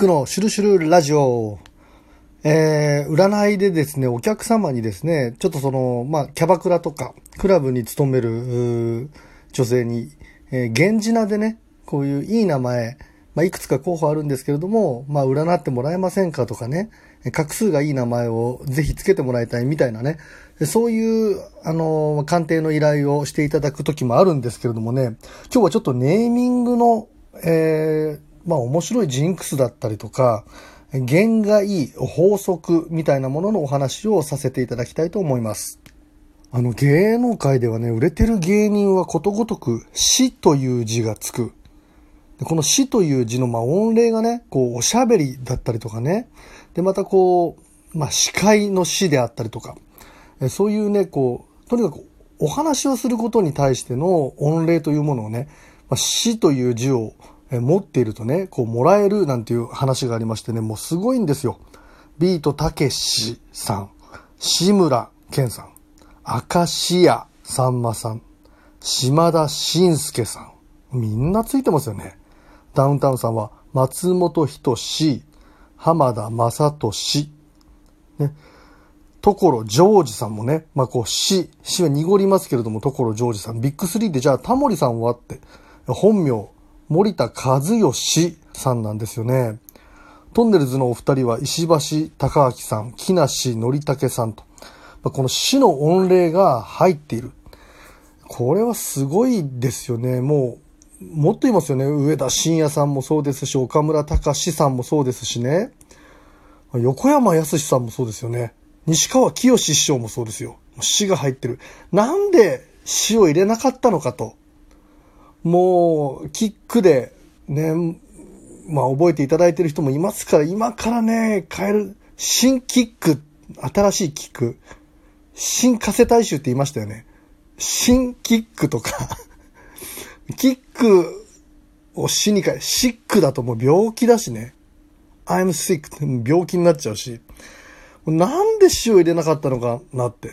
クのシュルシュルラジオ。えー、占いでですね、お客様にですね、ちょっとその、まあ、キャバクラとか、クラブに勤める、女性に、えー、源氏名でね、こういういい名前、まあ、いくつか候補あるんですけれども、まあ、占ってもらえませんかとかね、画数がいい名前をぜひつけてもらいたいみたいなね、そういう、あの、鑑定の依頼をしていただく時もあるんですけれどもね、今日はちょっとネーミングの、えー、まあ面白いジンクスだったりとか、弦がいい法則みたいなもののお話をさせていただきたいと思います。あの芸能界ではね、売れてる芸人はことごとく死という字がつく。この死という字のまあ音霊がね、こうおしゃべりだったりとかね。で、またこう、まあ司会の死であったりとか。そういうね、こう、とにかくお話をすることに対しての音霊というものをね、まあ、死という字をえ持っているとね、こう、もらえるなんていう話がありましてね、もうすごいんですよ。ビートたけしさん、志村けんさん、明石家さんまさん、島田紳介さん。みんなついてますよね。ダウンタウンさんは松本人志、浜田正俊、ね、所ジョージさんもね、まあこう、死、死は濁りますけれども、所ジョージさん、ビッグスリーでじゃあタモリさんはって、本名、森田和義さんなんですよね。トンネルズのお二人は石橋貴明さん、木梨憲武さんと、この死の御礼が入っている。これはすごいですよね。もう、もっと言いますよね。上田晋也さんもそうですし、岡村隆史さんもそうですしね。横山康さんもそうですよね。西川清師匠もそうですよ。死が入ってる。なんで死を入れなかったのかと。もう、キックで、ね、まあ覚えていただいてる人もいますから、今からね、変える、新キック、新しいキック、新加瀬大衆って言いましたよね。新キックとかキックを死に変え、シックだともう病気だしね。I'm sick って病気になっちゃうし。なんで死を入れなかったのかなって。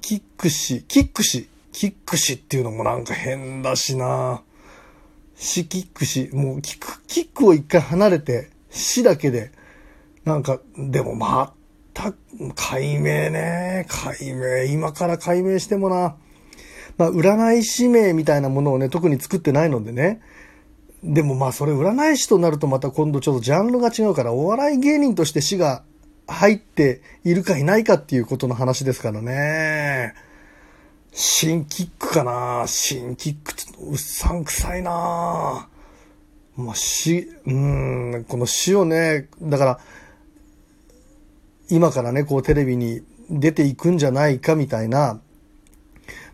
キック死、キック死、キック死っていうのもなんか変だしな死キック死、もうキック、キックを一回離れて死だけで、なんか、でもまた、解明ね、解明、今から解明してもな。まあ、占い師名みたいなものをね、特に作ってないのでね。でもまあ、それ占い師となるとまた今度ちょっとジャンルが違うから、お笑い芸人として死が入っているかいないかっていうことの話ですからね。新キックかな新キックっとうっさんくさいなまあ、し、うん、この死をね、だから、今からね、こうテレビに出ていくんじゃないかみたいな、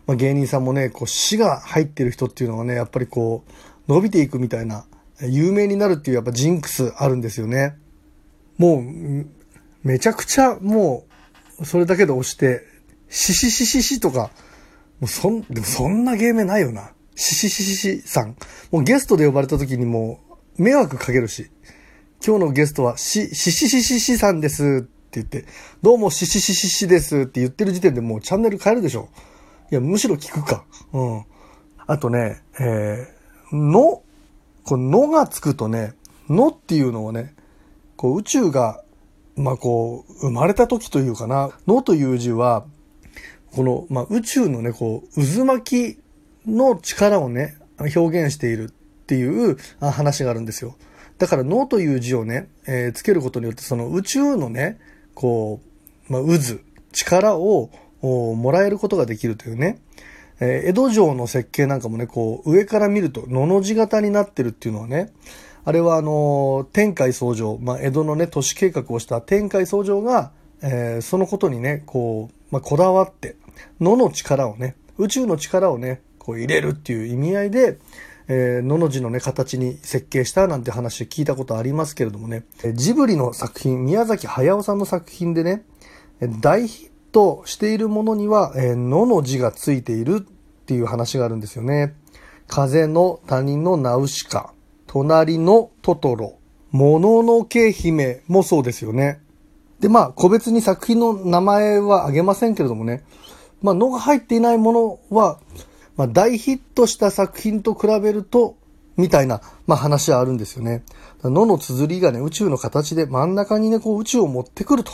まあ、芸人さんもね、こう死が入ってる人っていうのはね、やっぱりこう、伸びていくみたいな、有名になるっていうやっぱジンクスあるんですよね。もう、めちゃくちゃもう、それだけで押して、シシシシシとか、もうそん、でもそんな芸名ないよな。シシシシシさん。もうゲストで呼ばれた時にもう、迷惑かけるし。今日のゲストは、シ、シシシシシさんですって言って、どうもシシシシシですって言ってる時点でもうチャンネル変えるでしょ。いや、むしろ聞くか。うん。あとね、えー、の、この、のがつくとね、のっていうのをね、こう宇宙がまあこう、生まれた時というかな、のという字は、この、まあ宇宙のね、こう、渦巻きの力をね、表現しているっていう話があるんですよ。だから、のという字をね、えー、つけることによって、その宇宙のね、こう、まあ渦、力をもらえることができるというね。えー、江戸城の設計なんかもね、こう、上から見ると、のの字型になってるっていうのはね、あれはあの、天海僧正、まあ、江戸のね、都市計画をした天海僧正が、えー、そのことにね、こう、まあ、こだわって、野の力をね、宇宙の力をね、こう入れるっていう意味合いで、えー、のの字のね、形に設計したなんて話聞いたことありますけれどもね、ジブリの作品、宮崎駿さんの作品でね、大ヒットしているものには、えー、のの字がついているっていう話があるんですよね。風の谷のナウシカ。隣のトトロ、もののけ姫もそうですよね。で、まあ、個別に作品の名前は挙げませんけれどもね、まあ、のが入っていないものは、まあ、大ヒットした作品と比べると、みたいな、まあ話はあるんですよね。のの綴りがね、宇宙の形で真ん中にね、こう宇宙を持ってくると。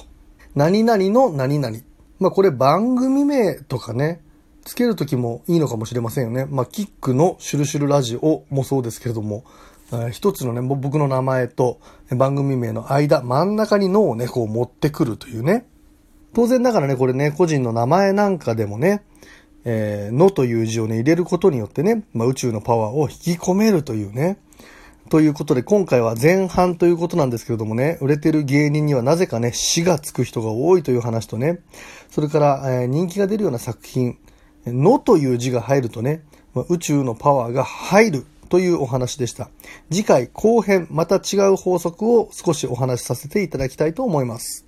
何々の何々。まあこれ番組名とかね、つけるときもいいのかもしれませんよね。まあキックのシュルシュルラジオもそうですけれども、一つのね、僕の名前と番組名の間、真ん中に脳をね、こう持ってくるというね。当然ながらね、これね、個人の名前なんかでもね、えー、のという字をね、入れることによってね、まあ、宇宙のパワーを引き込めるというね。ということで、今回は前半ということなんですけれどもね、売れてる芸人にはなぜかね、死がつく人が多いという話とね、それから、えー、人気が出るような作品、のという字が入るとね、まあ、宇宙のパワーが入るというお話でした。次回後編、また違う法則を少しお話しさせていただきたいと思います。